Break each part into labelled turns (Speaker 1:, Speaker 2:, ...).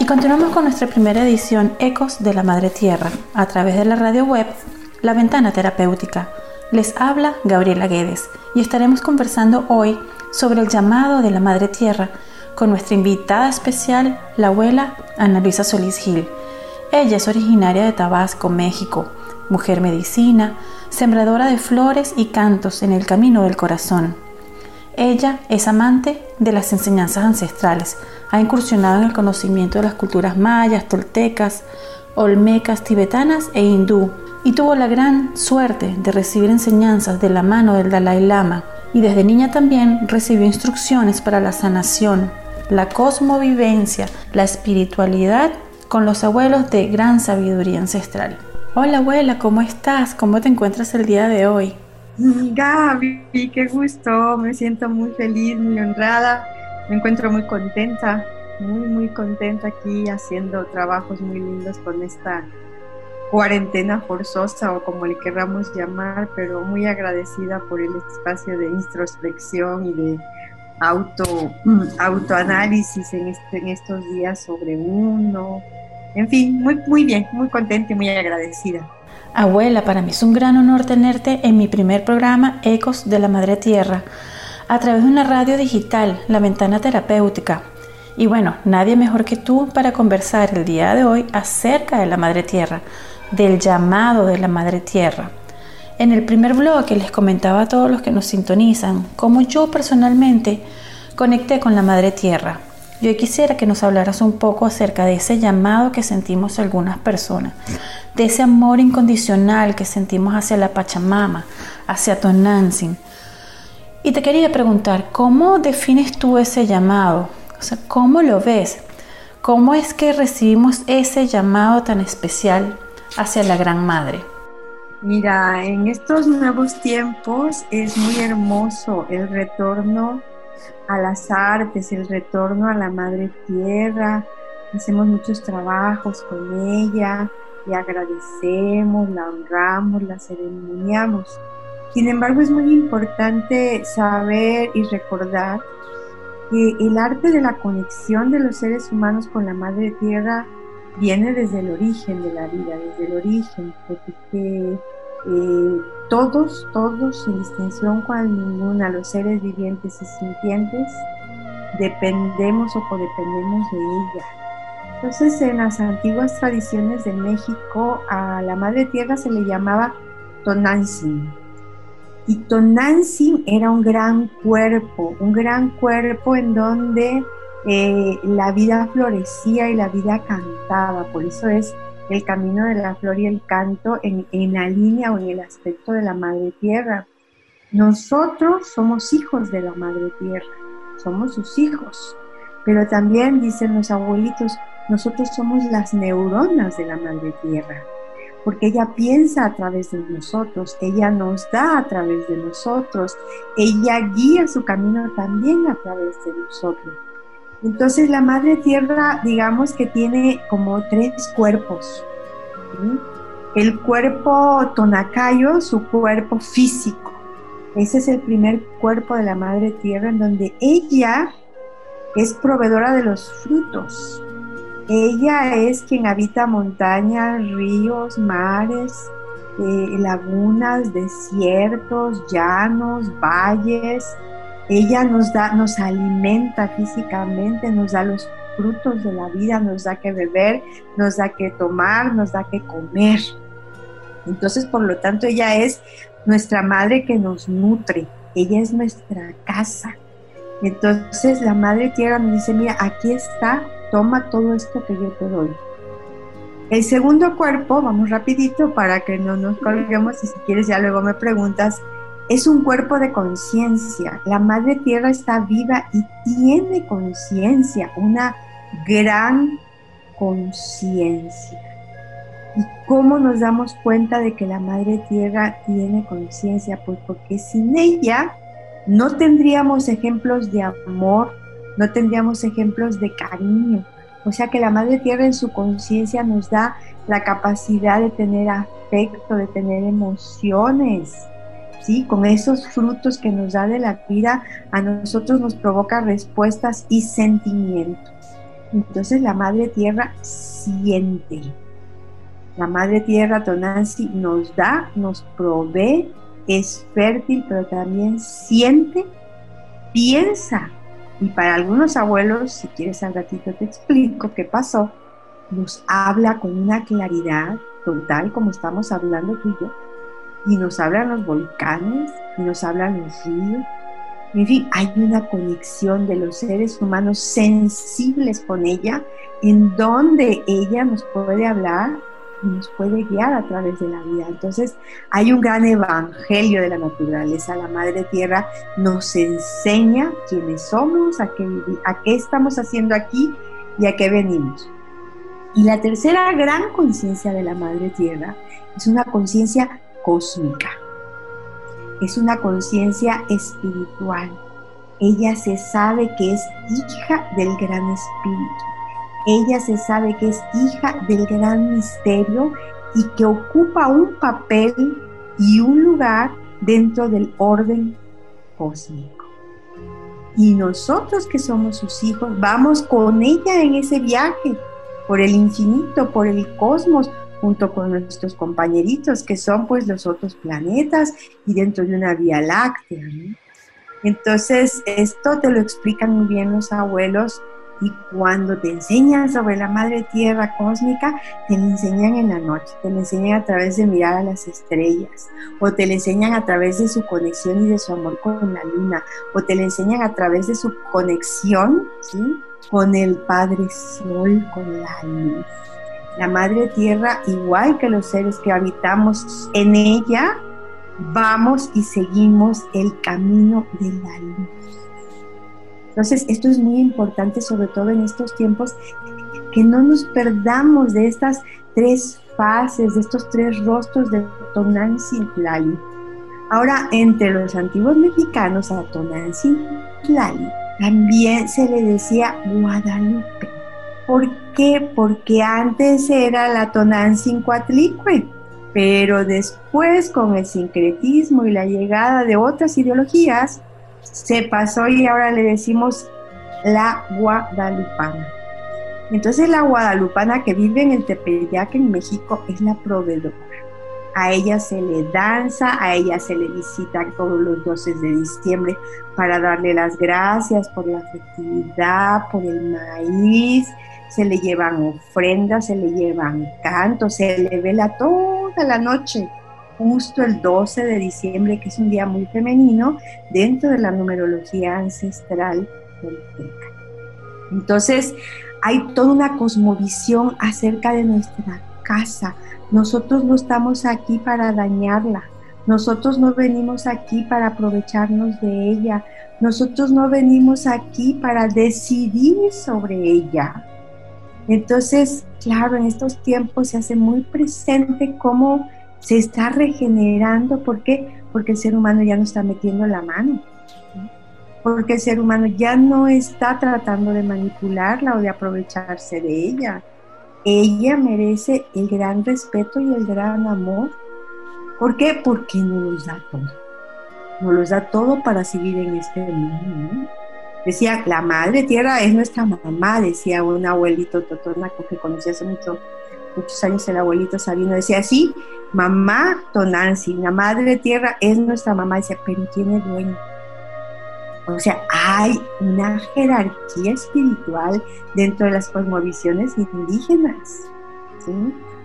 Speaker 1: Y continuamos con nuestra primera edición Ecos de la Madre Tierra a través de la radio web La Ventana Terapéutica. Les habla Gabriela Guedes y estaremos conversando hoy sobre el llamado de la Madre Tierra con nuestra invitada especial, la abuela Ana Luisa Solís Gil. Ella es originaria de Tabasco, México, mujer medicina, sembradora de flores y cantos en el camino del corazón. Ella es amante de las enseñanzas ancestrales, ha incursionado en el conocimiento de las culturas mayas, toltecas, olmecas, tibetanas e hindú, y tuvo la gran suerte de recibir enseñanzas de la mano del Dalai Lama, y desde niña también recibió instrucciones para la sanación, la cosmovivencia, la espiritualidad con los abuelos de gran sabiduría ancestral. Hola abuela, ¿cómo estás? ¿Cómo te encuentras el día de hoy?
Speaker 2: Gaby, qué gusto, me siento muy feliz, muy honrada, me encuentro muy contenta, muy, muy contenta aquí haciendo trabajos muy lindos con esta cuarentena forzosa o como le queramos llamar, pero muy agradecida por el espacio de introspección y de auto, autoanálisis en, este, en estos días sobre uno, en fin, muy, muy bien, muy contenta y muy agradecida.
Speaker 1: Abuela, para mí es un gran honor tenerte en mi primer programa Ecos de la Madre Tierra, a través de una radio digital, La Ventana Terapéutica. Y bueno, nadie mejor que tú para conversar el día de hoy acerca de la Madre Tierra, del llamado de la Madre Tierra. En el primer bloque les comentaba a todos los que nos sintonizan cómo yo personalmente conecté con la Madre Tierra yo quisiera que nos hablaras un poco acerca de ese llamado que sentimos algunas personas, de ese amor incondicional que sentimos hacia la Pachamama, hacia Tonantzin. Y te quería preguntar, ¿cómo defines tú ese llamado? O sea, ¿cómo lo ves? ¿Cómo es que recibimos ese llamado tan especial hacia la Gran Madre?
Speaker 2: Mira, en estos nuevos tiempos es muy hermoso el retorno a las artes, el retorno a la madre tierra. Hacemos muchos trabajos con ella, le agradecemos, la honramos, la ceremoniamos. Sin embargo, es muy importante saber y recordar que el arte de la conexión de los seres humanos con la madre tierra viene desde el origen de la vida, desde el origen, porque eh, todos, todos, sin distinción cual ninguna, los seres vivientes y sintientes, dependemos o codependemos de ella. Entonces, en las antiguas tradiciones de México, a la Madre Tierra se le llamaba Tonantzin. Y Tonantzin era un gran cuerpo, un gran cuerpo en donde eh, la vida florecía y la vida cantaba. Por eso es el camino de la flor y el canto en, la línea o en el aspecto de la madre tierra. Nosotros somos hijos de la madre tierra, somos sus hijos, pero también dicen los abuelitos, nosotros somos las neuronas de la madre tierra, porque ella piensa a través de nosotros, ella nos da a través de nosotros, ella guía su camino también a través de nosotros. Entonces la madre tierra, digamos que tiene como tres cuerpos. El cuerpo tonacayo, su cuerpo físico. Ese es el primer cuerpo de la madre tierra en donde ella es proveedora de los frutos. Ella es quien habita montañas, ríos, mares, eh, lagunas, desiertos, llanos, valles, ella nos da, nos alimenta físicamente, nos da los frutos de la vida, nos da que beber, nos da que tomar, nos da que comer. Entonces, por lo tanto, ella es nuestra madre que nos nutre, ella es nuestra casa. Entonces, la madre tierra nos dice, mira, aquí está, toma todo esto que yo te doy. El segundo cuerpo, vamos rapidito para que no nos colguemos y si quieres ya luego me preguntas, es un cuerpo de conciencia. La Madre Tierra está viva y tiene conciencia, una gran conciencia. ¿Y cómo nos damos cuenta de que la Madre Tierra tiene conciencia? Pues porque sin ella no tendríamos ejemplos de amor, no tendríamos ejemplos de cariño. O sea que la Madre Tierra en su conciencia nos da la capacidad de tener afecto, de tener emociones, ¿sí? Con esos frutos que nos da de la vida, a nosotros nos provoca respuestas y sentimientos. Entonces la Madre Tierra siente. La Madre Tierra Tonansi nos da, nos provee, es fértil, pero también siente, piensa. Y para algunos abuelos, si quieres al ratito te explico qué pasó, nos habla con una claridad total como estamos hablando tú y yo. Y nos hablan los volcanes, y nos hablan los ríos, en fin, hay una conexión de los seres humanos sensibles con ella, en donde ella nos puede hablar nos puede guiar a través de la vida. Entonces, hay un gran evangelio de la naturaleza. La Madre Tierra nos enseña quiénes somos, a qué, a qué estamos haciendo aquí y a qué venimos. Y la tercera gran conciencia de la Madre Tierra es una conciencia cósmica es una conciencia espiritual. Ella se sabe que es hija del gran espíritu. Ella se sabe que es hija del gran misterio y que ocupa un papel y un lugar dentro del orden cósmico. Y nosotros que somos sus hijos, vamos con ella en ese viaje por el infinito, por el cosmos, junto con nuestros compañeritos que son pues los otros planetas y dentro de una vía láctea. Entonces, esto te lo explican muy bien los abuelos y cuando te enseñan sobre la madre tierra cósmica, te lo enseñan en la noche, te lo enseñan a través de mirar a las estrellas, o te lo enseñan a través de su conexión y de su amor con la luna, o te lo enseñan a través de su conexión con el Padre Sol, con la luz. La Madre Tierra, igual que los seres que habitamos en ella, vamos y seguimos el camino de la luz. Entonces, esto es muy importante, sobre todo en estos tiempos, que no nos perdamos de estas tres fases, de estos tres rostros de Tonantzin Lali. Ahora, entre los antiguos mexicanos, a Tonantzin Lali también se le decía Guadalupe. ¿Por qué? Porque antes era la Tonantzin Coatlicue, pero después con el sincretismo y la llegada de otras ideologías, se pasó y ahora le decimos la guadalupana. Entonces la guadalupana que vive en el Tepeyac en México es la proveedora. A ella se le danza, a ella se le visita todos los 12 de diciembre para darle las gracias por la festividad, por el maíz, se le llevan ofrendas, se le llevan cantos, se le vela toda la noche, justo el 12 de diciembre, que es un día muy femenino dentro de la numerología ancestral tolteca. Entonces, hay toda una cosmovisión acerca de nuestra casa. Nosotros no estamos aquí para dañarla. Nosotros no venimos aquí para aprovecharnos de ella. Nosotros no venimos aquí para decidir sobre ella. Entonces, claro, en estos tiempos se hace muy presente cómo se está regenerando. ¿Por qué? Porque el ser humano ya no está metiendo la mano. Porque el ser humano ya no está tratando de manipularla o de aprovecharse de ella. Ella merece el gran respeto y el gran amor. ¿Por qué? Porque nos los da todo. Nos los da todo para seguir en este mundo. Decía, la madre tierra es nuestra mamá, decía un abuelito totonaco que conocí hace mucho, muchos años, el abuelito Sabino, decía así, mamá Tonansi, la madre tierra es nuestra mamá, decía, pero tiene dueño. O sea, hay una jerarquía espiritual dentro de las cosmovisiones indígenas. ¿sí?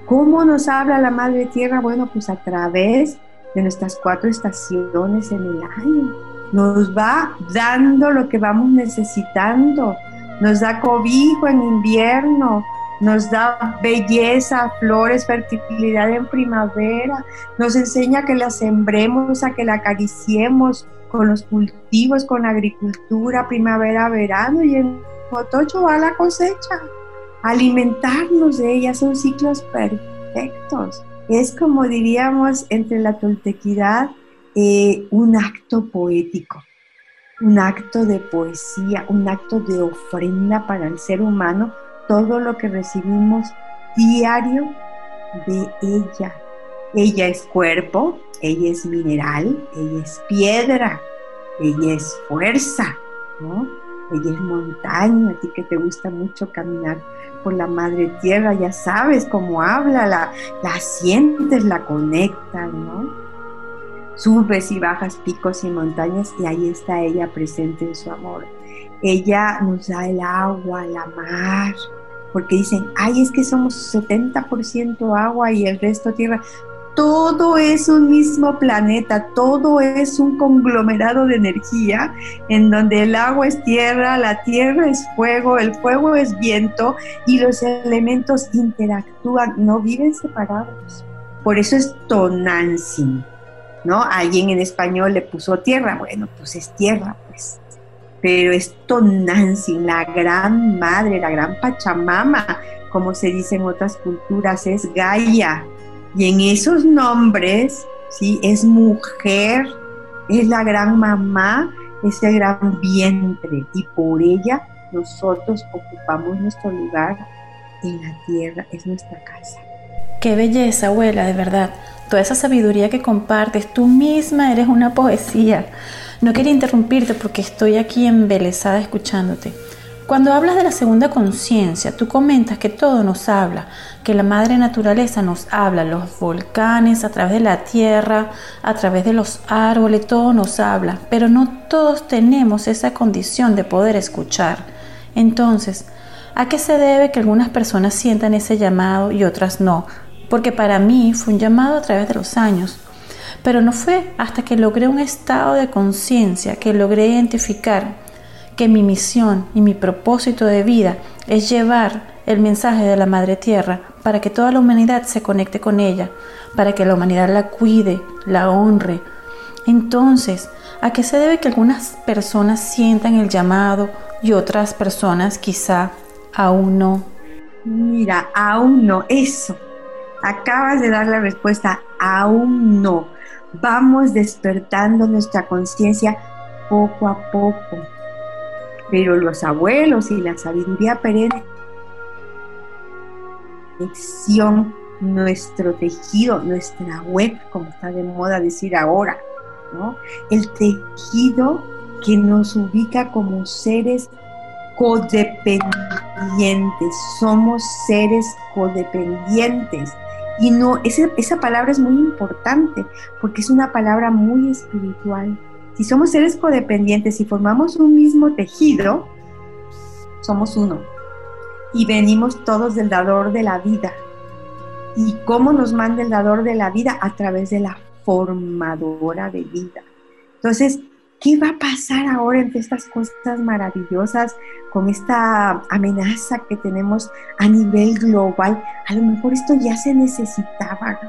Speaker 2: ¿Cómo nos habla la Madre Tierra? Bueno, pues a través de nuestras cuatro estaciones en el año nos va dando lo que vamos necesitando, nos da cobijo en invierno, nos da belleza, flores, fertilidad en primavera, nos enseña que la sembremos, a que la acariciemos con los cultivos, con la agricultura, primavera, verano y en otoño va la cosecha. Alimentarnos de ella son ciclos perfectos. Es como diríamos entre la toltequidad eh, un acto poético, un acto de poesía, un acto de ofrenda para el ser humano, todo lo que recibimos diario de ella. Ella es cuerpo, ella es mineral, ella es piedra, ella es fuerza, ella es montaña, a ti que te gusta mucho caminar por la madre tierra, ya sabes cómo habla, la, la sientes, la conectas, ¿no? Subes y bajas picos y montañas y ahí está ella presente en su amor. Ella nos da el agua, la mar, porque dicen, ay, es que somos 70% agua y el resto tierra todo es un mismo planeta, todo es un conglomerado de energía en donde el agua es tierra, la tierra es fuego, el fuego es viento y los elementos interactúan, no viven separados. Por eso es Tonantzin, ¿no? Alguien en español le puso tierra, bueno, pues es tierra, pues. Pero es Tonantzin, la gran madre, la gran Pachamama, como se dice en otras culturas, es Gaia y en esos nombres, ¿sí? Es mujer, es la gran mamá, es el gran vientre. Y por ella nosotros ocupamos nuestro lugar en la tierra, es nuestra casa.
Speaker 1: Qué belleza, abuela, de verdad. Toda esa sabiduría que compartes, tú misma eres una poesía. No quería interrumpirte porque estoy aquí embelesada escuchándote. Cuando hablas de la segunda conciencia, tú comentas que todo nos habla, que la madre naturaleza nos habla, los volcanes, a través de la tierra, a través de los árboles, todo nos habla, pero no todos tenemos esa condición de poder escuchar. Entonces, ¿a qué se debe que algunas personas sientan ese llamado y otras no? Porque para mí fue un llamado a través de los años, pero no fue hasta que logré un estado de conciencia, que logré identificar que mi misión y mi propósito de vida es llevar el mensaje de la Madre Tierra para que toda la humanidad se conecte con ella, para que la humanidad la cuide, la honre. Entonces, ¿a qué se debe que algunas personas sientan el llamado y otras personas quizá aún no?
Speaker 2: Mira, aún no, eso. Acabas de dar la respuesta, aún no. Vamos despertando nuestra conciencia poco a poco pero los abuelos y la sabiduría perenne, nuestro tejido, nuestra web, como está de moda decir ahora, ¿no? El tejido que nos ubica como seres codependientes, somos seres codependientes. Y no, esa, esa palabra es muy importante porque es una palabra muy espiritual si somos seres codependientes y formamos un mismo tejido, somos uno. Y venimos todos del dador de la vida. ¿Y cómo nos manda el dador de la vida? A través de la formadora de vida. Entonces, ¿qué va a pasar ahora entre estas cosas maravillosas con esta amenaza que tenemos a nivel global? A lo mejor esto ya se necesitaba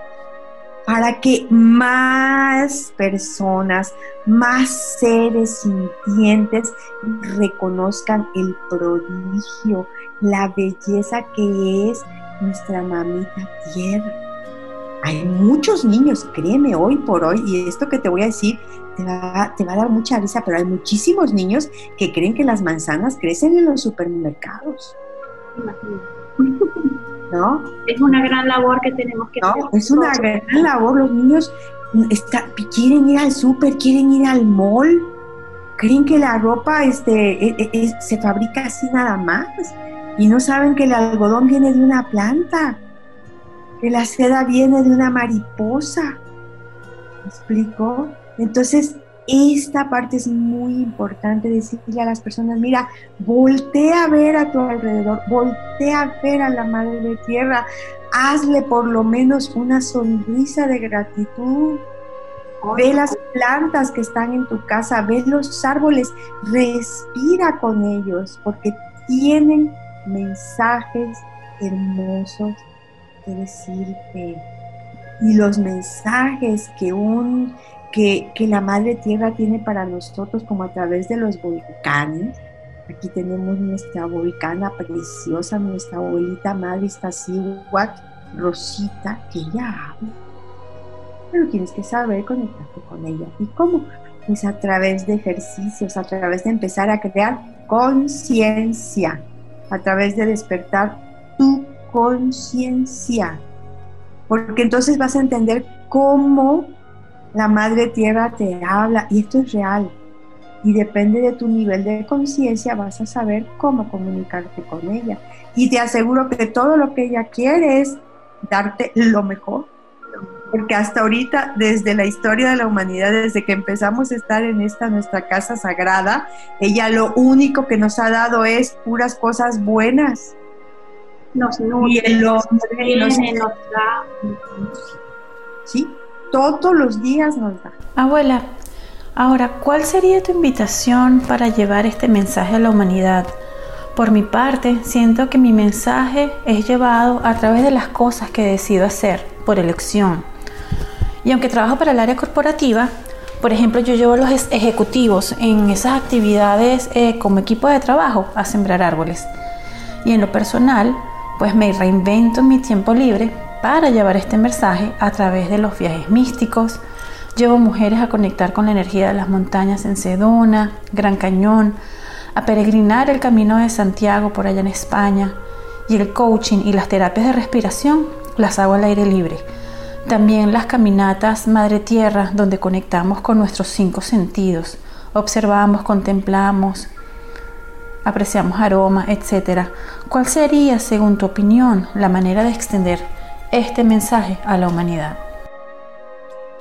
Speaker 2: para que más personas, más seres sintientes reconozcan el prodigio, la belleza que es nuestra mamita tierra. Hay muchos niños, créeme, hoy por hoy, y esto que te voy a decir te va, te va a dar mucha risa, pero hay muchísimos niños que creen que las manzanas crecen en los supermercados.
Speaker 3: ¿no? Es una gran labor que tenemos que
Speaker 2: hacer. Es una gran labor, los niños quieren ir al súper, quieren ir al mall, creen que la ropa este, e, e, se fabrica así nada más y no saben que el algodón viene de una planta, que la seda viene de una mariposa. ¿Me explico? Entonces, esta parte es muy importante decirle a las personas, mira, voltea a ver a tu alrededor, voltea a ver a la Madre de Tierra, hazle por lo menos una sonrisa de gratitud. Ve las plantas que están en tu casa, ve los árboles, respira con ellos, porque tienen mensajes hermosos que decirte. Y los mensajes que un que, la Madre Tierra tiene para nosotros como a través de los volcanes. Aquí tenemos nuestra volcana preciosa, nuestra abuelita Madre Iztaccíhuatl, Rosita, que ella habla. Pero tienes que saber conectarte con ella. ¿Y cómo? Pues a través de ejercicios, a través de empezar a crear conciencia, a través de despertar tu conciencia. Porque entonces vas a entender cómo la Madre Tierra te habla y esto es real. y depende de tu nivel de conciencia vas a saber cómo comunicarte con ella. Y te aseguro que todo lo que ella quiere es darte lo mejor. Porque hasta ahorita, desde la historia de la humanidad, desde que empezamos a estar en esta nuestra casa sagrada, ella lo único que nos ha dado es puras cosas buenas.
Speaker 3: Nos nutre,
Speaker 2: y
Speaker 3: nos,
Speaker 2: nos,
Speaker 3: nos da.
Speaker 2: Sí, todos los días nos da.
Speaker 1: Abuela, ahora, ¿cuál sería tu invitación para llevar este mensaje a la humanidad? Por mi parte, siento que mi mensaje es llevado a través de las cosas que decido hacer por elección. Y aunque trabajo para el área corporativa, por ejemplo, yo llevo a los ejecutivos en esas actividades eh, como equipo de trabajo a sembrar árboles. Y en lo personal, pues me reinvento en mi tiempo libre para llevar este mensaje a través de los viajes místicos. Llevo mujeres a conectar con la energía de las montañas en Sedona, Gran Cañón, a peregrinar el camino de Santiago por allá en España. Y el coaching y las terapias de respiración las hago al aire libre. También las caminatas Madre Tierra, donde conectamos con nuestros cinco sentidos. Observamos, contemplamos, apreciamos aromas, etc. ¿Cuál sería, según tu opinión, la manera de extender este mensaje a la humanidad?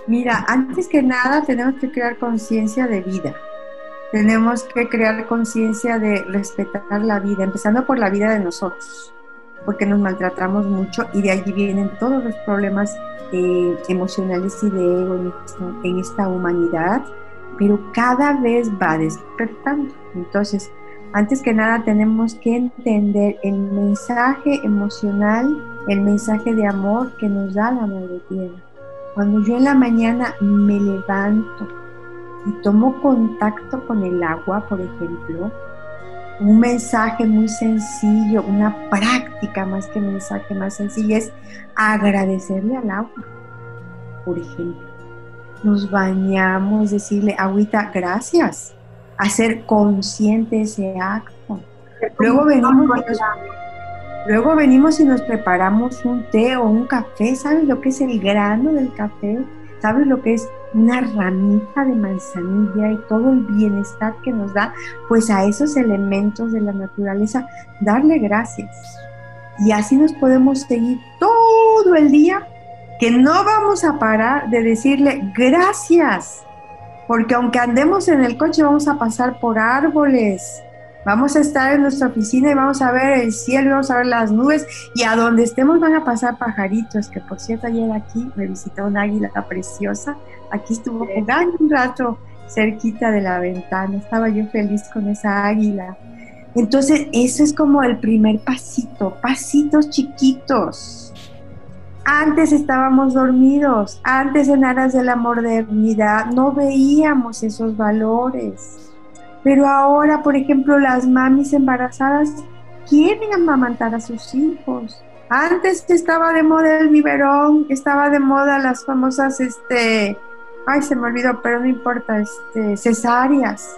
Speaker 2: Mira, antes que nada tenemos que crear conciencia de vida. Tenemos que crear conciencia de respetar la vida, empezando por la vida de nosotros, porque nos maltratamos mucho y de allí vienen todos los problemas eh, emocionales y de ego en esta, en esta humanidad, pero cada vez va despertando. Entonces, antes que nada tenemos que entender el mensaje emocional, el mensaje de amor que nos da la Madre Tierra. Cuando yo en la mañana me levanto y tomo contacto con el agua, por ejemplo, un mensaje muy sencillo, una práctica más que mensaje más sencillo es agradecerle al agua, por ejemplo. Nos bañamos, decirle, agüita, gracias hacer consciente ese acto. Luego venimos, luego venimos y nos preparamos un té o un café. ¿Sabes lo que es el grano del café? ¿Sabes lo que es una ramita de manzanilla y todo el bienestar que nos da? Pues a esos elementos de la naturaleza, darle gracias. Y así nos podemos seguir todo el día, que no vamos a parar de decirle gracias porque aunque andemos en el coche vamos a pasar por árboles, vamos a estar en nuestra oficina y vamos a ver el cielo, vamos a ver las nubes. Y a donde estemos van a pasar pajaritos, que por cierto ayer aquí me visitó una águila preciosa, aquí estuvo jugando un rato cerquita de la ventana, estaba yo feliz con esa águila. Entonces, eso es como el primer pasito, pasitos chiquitos antes estábamos dormidos, antes en aras de la modernidad no veíamos esos valores. Pero ahora, por ejemplo, las mamis embarazadas quieren amamantar a sus hijos. Antes estaba de moda el biberón, estaba de moda las famosas, este, ay, se me olvidó, pero no importa, este, cesáreas.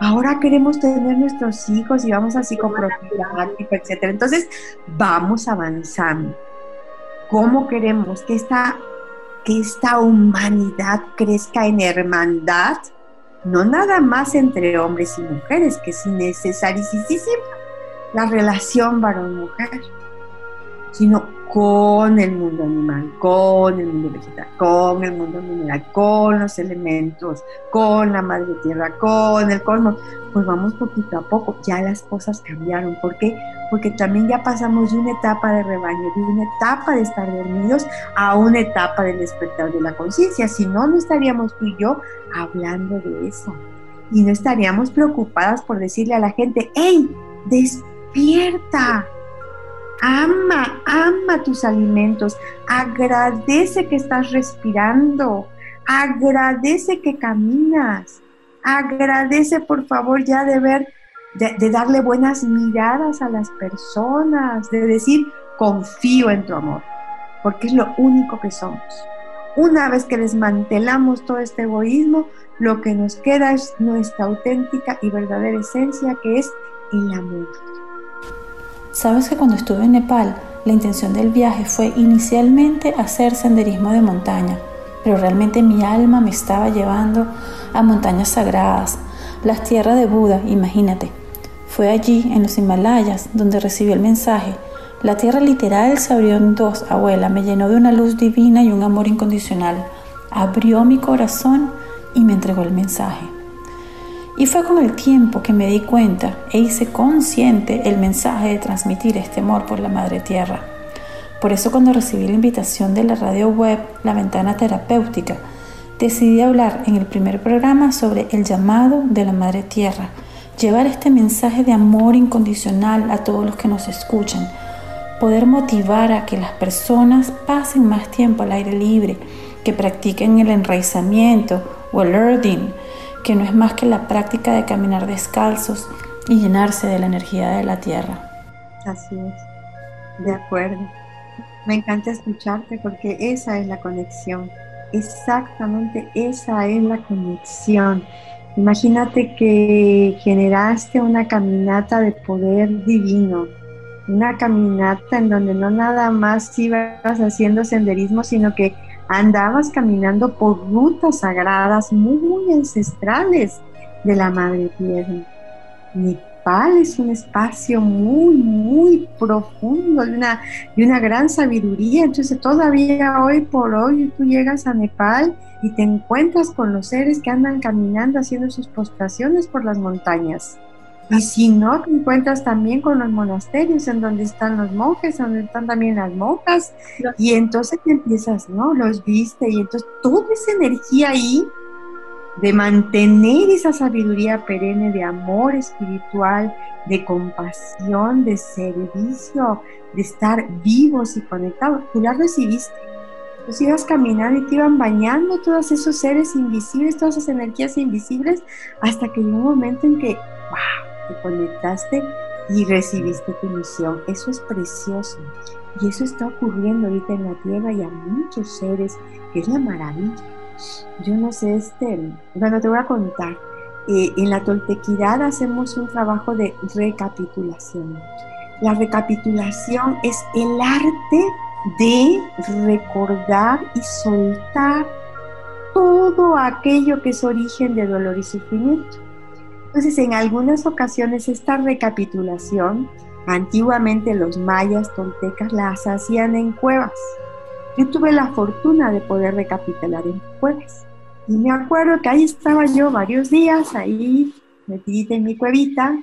Speaker 2: Ahora queremos tener nuestros hijos y vamos a psicoprofiláctico, etcétera. Entonces, vamos avanzando cómo queremos que esta, que esta humanidad crezca en hermandad, no nada más entre hombres y mujeres, que es innecesariísima la relación varón-mujer, sino con el mundo animal, con el mundo vegetal, con el mundo mineral, con los elementos, con la madre tierra, con el cosmos, pues vamos poquito a poco, ya las cosas cambiaron. ¿Por qué? Porque también ya pasamos de una etapa de rebaño, de una etapa de estar dormidos a una etapa del despertar de la conciencia. Si no, no estaríamos tú y yo hablando de eso. Y no estaríamos preocupadas por decirle a la gente, ¡hey! Despierta, ama, ama tus alimentos, agradece que estás respirando, agradece que caminas, agradece por favor ya de ver, de, darle buenas miradas a las personas, de decir, confío en tu amor, porque es lo único que somos. Una vez que desmantelamos todo este egoísmo, lo que nos queda es nuestra auténtica y verdadera esencia, que es el amor.
Speaker 1: Sabes que cuando estuve en Nepal, la intención del viaje fue inicialmente hacer senderismo de montaña, pero realmente mi alma me estaba llevando a montañas sagradas, las tierras de Buda, imagínate. Fue allí, en los Himalayas, donde recibió el mensaje. La tierra literal se abrió en dos, abuela, me llenó de una luz divina y un amor incondicional. Abrió mi corazón y me entregó el mensaje. Y fue con el tiempo que me di cuenta e hice consciente el mensaje de transmitir este amor por la Madre Tierra. Por eso cuando recibí la invitación de la radio web La Ventana Terapéutica, decidí hablar en el primer programa sobre el llamado de la Madre Tierra, llevar este mensaje de amor incondicional a todos los que nos escuchan, poder motivar a que las personas pasen más tiempo al aire libre, que practiquen el enraizamiento o el earthing, que no es más que la práctica de caminar descalzos y llenarse de la energía de la tierra.
Speaker 2: Así es, de acuerdo. Me encanta escucharte porque esa es la conexión exactamente esa es la conexión. Imagínate que generaste una caminata de poder divino, una caminata en donde no nada más ibas haciendo senderismo, sino que andabas caminando por rutas sagradas muy ancestrales de la Madre Tierra es un espacio muy, muy profundo de una, de una gran sabiduría. Entonces todavía hoy por hoy tú llegas a Nepal y te encuentras con los seres que andan caminando haciendo sus postraciones por las montañas. Y si no, te encuentras también con los monasterios en donde están los monjes, donde están también las monjas. Y entonces te empiezas, ¿no? Los viste y entonces toda esa energía ahí de mantener esa sabiduría perenne de amor espiritual, de compasión, de servicio, de estar vivos y conectados. Tú la recibiste. Tú ibas caminando y te iban bañando todos esos seres invisibles, todas esas energías invisibles, hasta que llegó un momento en que, wow, te conectaste y recibiste tu misión. Eso es precioso. Y eso está ocurriendo ahorita en la Tierra y a muchos seres, que es la maravilla yo no sé, este, bueno, te voy a contar. Eh, en la toltequidad hacemos un trabajo de recapitulación. La recapitulación es el arte de recordar y soltar todo aquello que es origen de dolor y sufrimiento. Entonces, en algunas ocasiones esta recapitulación, antiguamente los mayas toltecas las hacían en cuevas. Yo tuve la fortuna de poder recapitular en jueves. Y me acuerdo que ahí estaba yo varios días, ahí metidita en mi cuevita,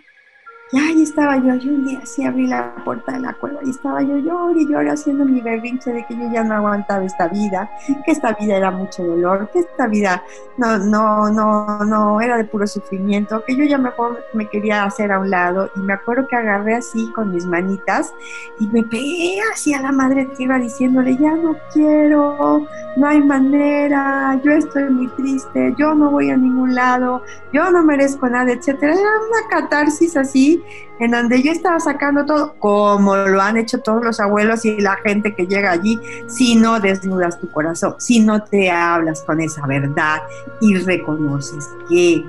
Speaker 2: y ahí estaba yo, y un día sí abrí la puerta de la cueva y estaba yo llorando y llorando haciendo mi berrinche de que yo ya no aguantaba esta vida, que esta vida era mucho dolor, que esta vida no, no, no, no era de puro sufrimiento, que yo ya mejor me quería hacer a un lado y me acuerdo que agarré así con mis manitas y me pegué así a la madre tierra diciéndole, ya no quiero, no hay manera, yo estoy muy triste, yo no voy a ningún lado, yo no merezco nada, etcétera. Era una catarsis así en donde yo estaba sacando todo, como lo han hecho todos los abuelos y la gente que llega allí, si no desnudas tu corazón, si no te hablas con esa verdad y reconoces que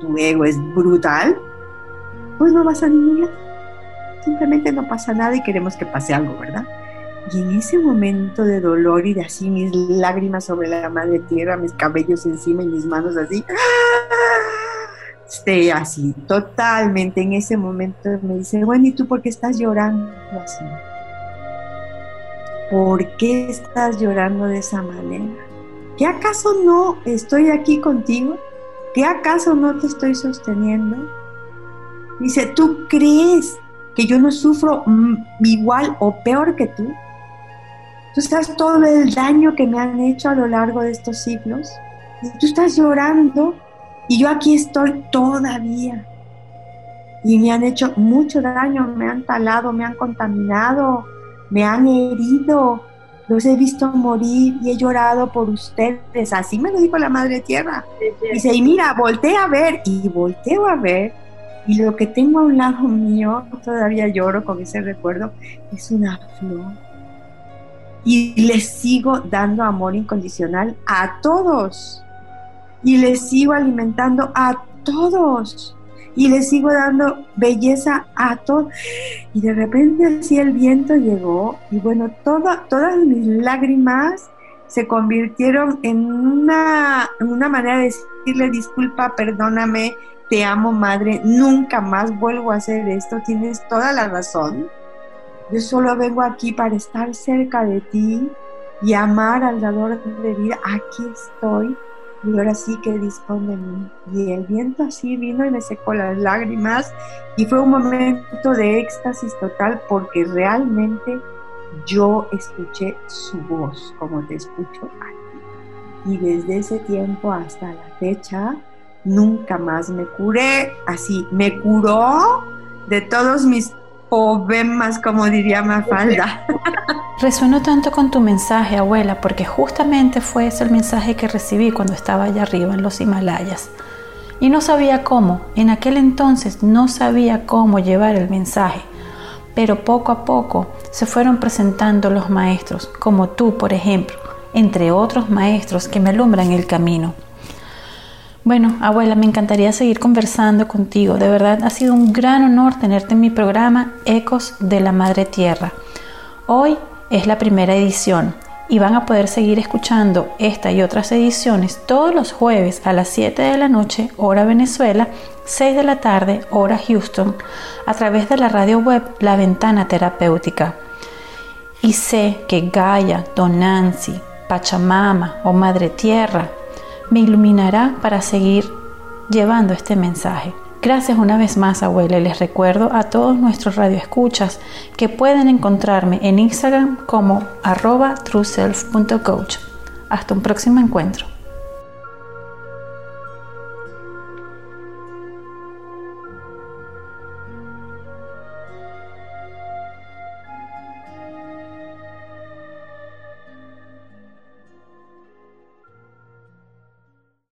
Speaker 2: tu ego es brutal, pues no vas a ningún Simplemente no pasa nada y queremos que pase algo, ¿verdad? Y en ese momento de dolor y de así mis lágrimas sobre la madre tierra, mis cabellos encima y mis manos así, esté así, totalmente en ese momento me dice, bueno, ¿y tú por qué estás llorando así? ¿Por qué estás llorando de esa manera? ¿Qué acaso no estoy aquí contigo? ¿Qué acaso no te estoy sosteniendo? Dice, ¿tú crees que yo no sufro igual o peor que tú? ¿Tú sabes todo el daño que me han hecho a lo largo de estos siglos? Y tú estás llorando y yo aquí estoy todavía. Y me han hecho mucho daño, me han talado, me han contaminado, me han herido. Los he visto morir y he llorado por ustedes. Así me lo dijo la Madre Tierra. Dice, y mira, voltea a ver. Y volteo a ver. Y lo que tengo a un lado mío, todavía lloro con ese recuerdo, es una flor. Y les sigo dando amor incondicional a todos y les sigo alimentando a todos y les sigo dando belleza a todos. Y de repente así el viento llegó y bueno, todas mis lágrimas se convirtieron en una, una manera de decirle disculpa, perdóname, te amo madre, nunca más vuelvo a hacer esto, tienes toda la razón. Yo solo vengo aquí para estar cerca de ti y amar al dador de vida. Aquí estoy y ahora sí que dispone de mí. Y el viento así vino y me secó las lágrimas y fue un momento de éxtasis total porque realmente yo escuché su voz como te escucho aquí. Y desde ese tiempo hasta la fecha, nunca más me curé así. Me curó de todos mis problemas, como diría Mafalda.
Speaker 1: Resueno tanto con tu mensaje, abuela, porque justamente fue ese el mensaje que recibí cuando estaba allá arriba en los Himalayas. Y no sabía cómo, en aquel entonces no sabía cómo llevar el mensaje, pero poco a poco se fueron presentando los maestros, como tú, por ejemplo, entre otros maestros que me alumbran el camino. Bueno, abuela, me encantaría seguir conversando contigo. De verdad, ha sido un gran honor tenerte en mi programa Ecos de la Madre Tierra. Hoy es la primera edición y van a poder seguir escuchando esta y otras ediciones todos los jueves a las 7 de la noche, hora Venezuela, 6 de la tarde, hora Houston, a través de la radio web La Ventana Terapéutica. Y sé que Gaia, Don Nancy, Pachamama o Madre Tierra me iluminará para seguir llevando este mensaje. Gracias una vez más, abuela, les recuerdo a todos nuestros radioescuchas que pueden encontrarme en Instagram como arroba trueself.coach. Hasta un próximo encuentro.